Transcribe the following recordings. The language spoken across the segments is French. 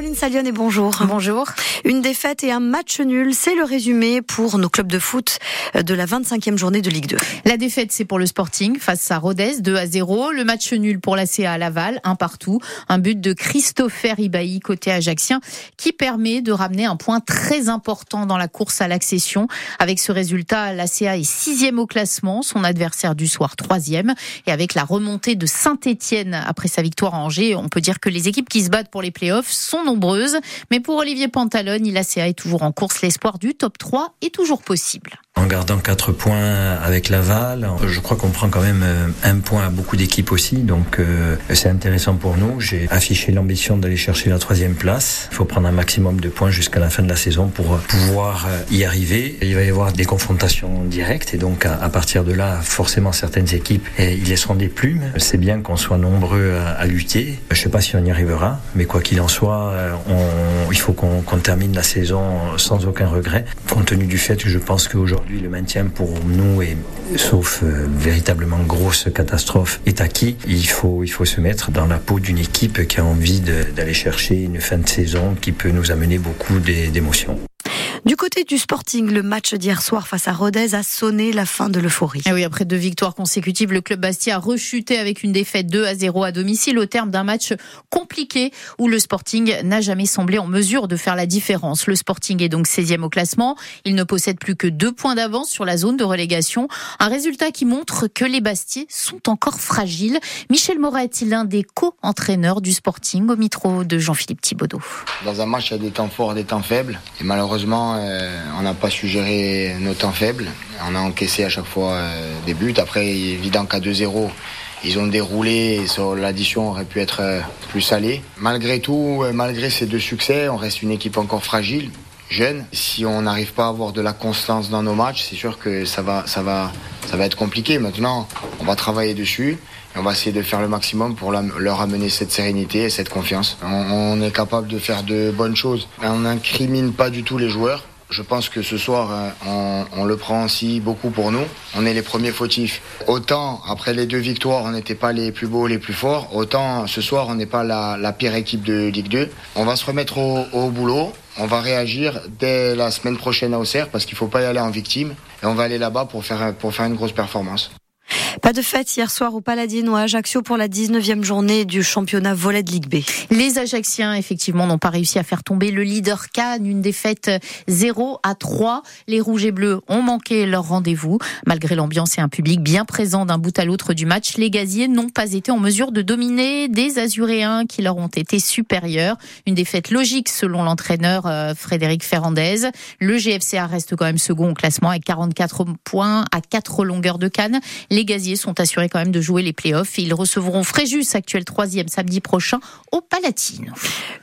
Caroline Salion et bonjour. Bonjour. Une défaite et un match nul, c'est le résumé pour nos clubs de foot de la 25e journée de Ligue 2. La défaite, c'est pour le Sporting face à Rodez, 2 à 0. Le match nul pour la CA à Laval, un partout. Un but de Christopher Ibaï côté ajaxien qui permet de ramener un point très important dans la course à l'accession. Avec ce résultat, la CA est sixième au classement, son adversaire du soir troisième. Et avec la remontée de Saint-Etienne après sa victoire à Angers, on peut dire que les équipes qui se battent pour les playoffs sont Mais pour Olivier Pantalone, l'ACA est toujours en course. L'espoir du top 3 est toujours possible. En gardant 4 points avec Laval, je crois qu'on prend quand même euh, un point à beaucoup d'équipes aussi, donc euh, c'est intéressant pour nous. J'ai affiché l'ambition d'aller chercher la troisième place. Il faut prendre un maximum de points jusqu'à la fin de la saison pour pouvoir euh, y arriver. Il va y avoir des confrontations directes et donc à, partir de là, forcément certaines équipes y laisseront des plumes. C'est bien qu'on soit nombreux à, lutter. Je ne sais pas si on y arrivera, mais quoi qu'il en soit, il faut qu'on termine la saison sans aucun regret, compte tenu du fait que je pense qu'aujourd'hui Le maintien pour nous, est, sauf euh, véritablement grosse catastrophe, est acquis. Il faut, il faut se mettre dans la peau d'une équipe qui a envie d'aller chercher une fin de saison qui peut nous amener beaucoup d'émotions. Du côté du Sporting, le match d'hier soir face à Rodez a sonné la fin de l'euphorie. Ah oui, après deux victoires consécutives, le club Bastia a rechuté avec une défaite 2 à 0 à domicile au terme d'un match compliqué où le Sporting n'a jamais semblé en mesure de faire la différence. Le Sporting est donc 16e au classement. Il ne possède plus que deux points d'avance sur la zone de relégation. Un résultat qui montre que les Bastiers sont encore fragiles. Michel Moret, l'un des co-entraîneurs du Sporting au micro de Jean-Philippe Thibaudot? Dans un match, il y a des temps forts, des temps faibles. Et malheureusement, euh, on n'a pas su gérer nos temps faibles. On a encaissé à chaque fois euh, des buts. Après, évident qu'à 2-0, ils ont déroulé et l'addition aurait pu être euh, plus salée. Malgré tout, malgré ces deux succès, on reste une équipe encore fragile, jeune. Si on n'arrive pas à avoir de la constance dans nos matchs, c'est sûr que ça va, ça, va, ça va être compliqué. Maintenant, on va travailler dessus. On va essayer de faire le maximum pour leur amener cette sérénité et cette confiance. On, est capable de faire de bonnes choses. On n'incrimine pas du tout les joueurs. Je pense que ce soir, euh, on, le prend aussi beaucoup pour nous. On est les premiers fautifs. Autant, après les deux victoires, on n'était pas les plus beaux, les plus forts. Autant, ce soir, on n'est pas la, pire équipe de Ligue 2. On va se remettre au, boulot. On va réagir dès la semaine prochaine à Auxerre parce qu'il ne faut pas y aller en victime. Et on va aller là-bas pour faire, pour faire une grosse performance. Pas de fête hier soir au Paladinois Ajaccio pour la 19e journée du championnat volet de Ligue B. Les Ajacciens, effectivement, n'ont pas réussi à faire tomber le leader Cannes. Une défaite 0 à 3. Les Rouges et Bleus ont manqué leur rendez-vous. Malgré l'ambiance et un public bien présent d'un bout à l'autre du match, les Gaziers n'ont pas été en mesure de dominer des Azuréens qui leur ont été supérieurs. Une défaite logique selon l'entraîneur euh, Frédéric Ferrandez. Le GFCA reste quand même second au classement avec 44 points à 4 longueurs de Cannes. Sont assurés quand même de jouer les playoffs. Ils recevront Fréjus, actuel troisième, samedi prochain au Palatine.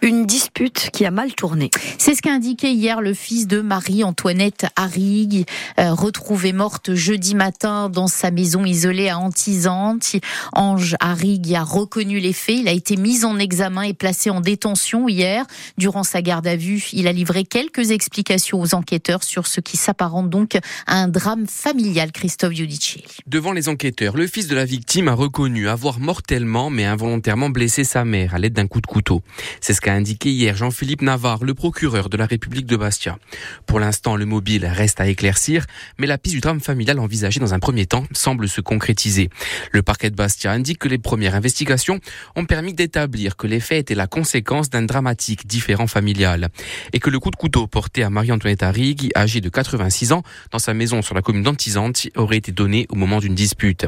Une dispute qui a mal tourné. C'est ce qu'a indiqué hier le fils de Marie-Antoinette Harrig, euh, retrouvée morte jeudi matin dans sa maison isolée à Antisante. Ange Harrig a reconnu les faits. Il a été mis en examen et placé en détention hier. Durant sa garde à vue, il a livré quelques explications aux enquêteurs sur ce qui s'apparente donc à un drame familial. Christophe Giudicelli. Devant les enquêteurs, le fils de la victime a reconnu avoir mortellement mais involontairement blessé sa mère à l'aide d'un coup de couteau. C'est ce qu'a indiqué hier Jean-Philippe Navarre, le procureur de la République de Bastia. Pour l'instant, le mobile reste à éclaircir, mais la piste du drame familial envisagée dans un premier temps semble se concrétiser. Le parquet de Bastia indique que les premières investigations ont permis d'établir que les faits étaient la conséquence d'un dramatique différent familial et que le coup de couteau porté à Marie-Antoinette Arrigui, âgée de 86 ans, dans sa maison sur la commune d'Antizante, aurait été donné au moment d'une dispute.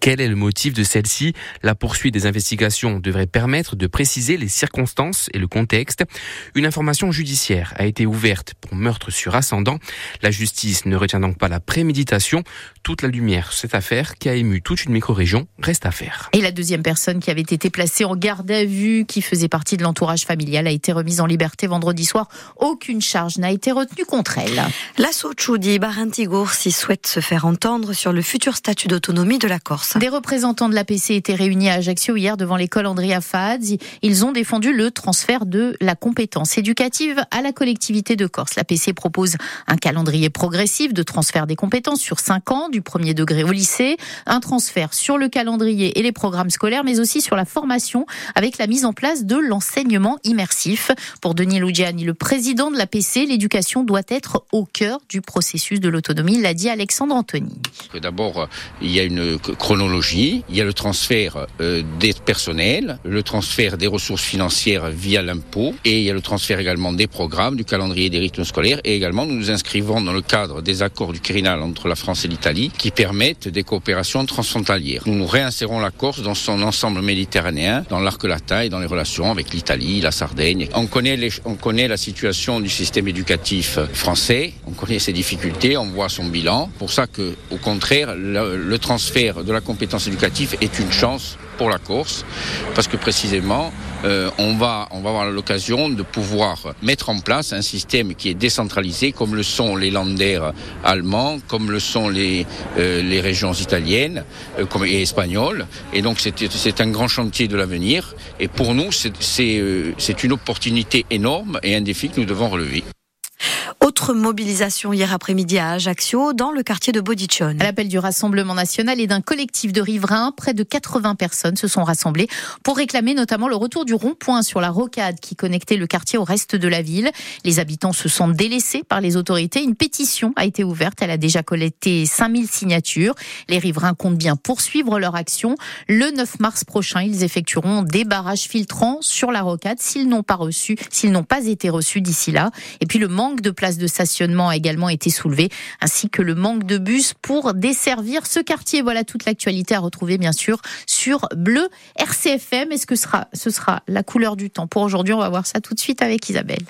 Quel est le motif de celle-ci? La poursuite des investigations devrait permettre de préciser les circonstances et le contexte. Une information judiciaire a été ouverte pour meurtre sur ascendant. La justice ne retient donc pas la préméditation. Toute la lumière sur cette affaire qui a ému toute une micro-région reste à faire. Et la deuxième personne qui avait été placée en garde à vue, qui faisait partie de l'entourage familial, a été remise en liberté vendredi soir. Aucune charge n'a été retenue contre elle. L'assaut Choudi Barantigour s'y souhaite se faire entendre sur le futur statut d'autonomie de la Corse. Des représentants de l'APC étaient réunis à Ajaccio hier devant l'école Andrea Fadz. Ils ont défendu le transfert de la compétence éducative à la collectivité de Corse. L'APC propose un calendrier progressif de transfert des compétences sur 5 ans, du premier degré au lycée, un transfert sur le calendrier et les programmes scolaires, mais aussi sur la formation avec la mise en place de l'enseignement immersif. Pour Denis Lugiani, le président de l'APC, l'éducation doit être au cœur du processus de l'autonomie, l'a dit Alexandre Anthony. D'abord, il y a une chronologie, il y a le transfert euh, des personnels, le transfert des ressources financières via l'impôt et il y a le transfert également des programmes, du calendrier des rythmes scolaires et également nous nous inscrivons dans le cadre des accords du Quirinal entre la France et l'Italie qui permettent des coopérations transfrontalières. Nous réinsérons la Corse dans son ensemble méditerranéen, dans l'arc latin et dans les relations avec l'Italie, la Sardaigne. On connaît, la situation du système éducatif français, on connaît ses difficultés, on voit son bilan. Pour ça que, au contraire, le transfert de la compétence éducative est une chance pour la Corse, parce que précisément, euh, on, va, on va avoir l'occasion de pouvoir mettre en place un système qui est décentralisé, comme le sont les landers allemands, comme le sont les, euh, les régions italiennes euh, comme, et espagnoles. Et donc c'est un grand chantier de l'avenir. Et pour nous, c'est une opportunité énorme et un défi que nous devons relever. Autre mobilisation hier après-midi à Ajaccio, dans le quartier de Bodichon. À l'appel du Rassemblement national et d'un collectif de riverains, près de 80 personnes se sont rassemblées pour réclamer notamment le retour du rond-point sur la rocade qui connectait le quartier au reste de la ville. Les habitants se sentent délaissés par les autorités. Une pétition a été ouverte. Elle a déjà collecté 5000 signatures. Les riverains comptent bien poursuivre leur action. Le 9 mars prochain, ils effectueront des barrages filtrants sur la rocade s'ils n'ont pas reçu, s'ils n'ont pas été reçus d'ici là. Et puis le manque de place de stationnement a également été soulevé, ainsi que le manque de bus pour desservir ce quartier. Voilà toute l'actualité à retrouver bien sûr sur Bleu RCFM. Est-ce que ce sera, ce sera la couleur du temps pour aujourd'hui? On va voir ça tout de suite avec Isabelle.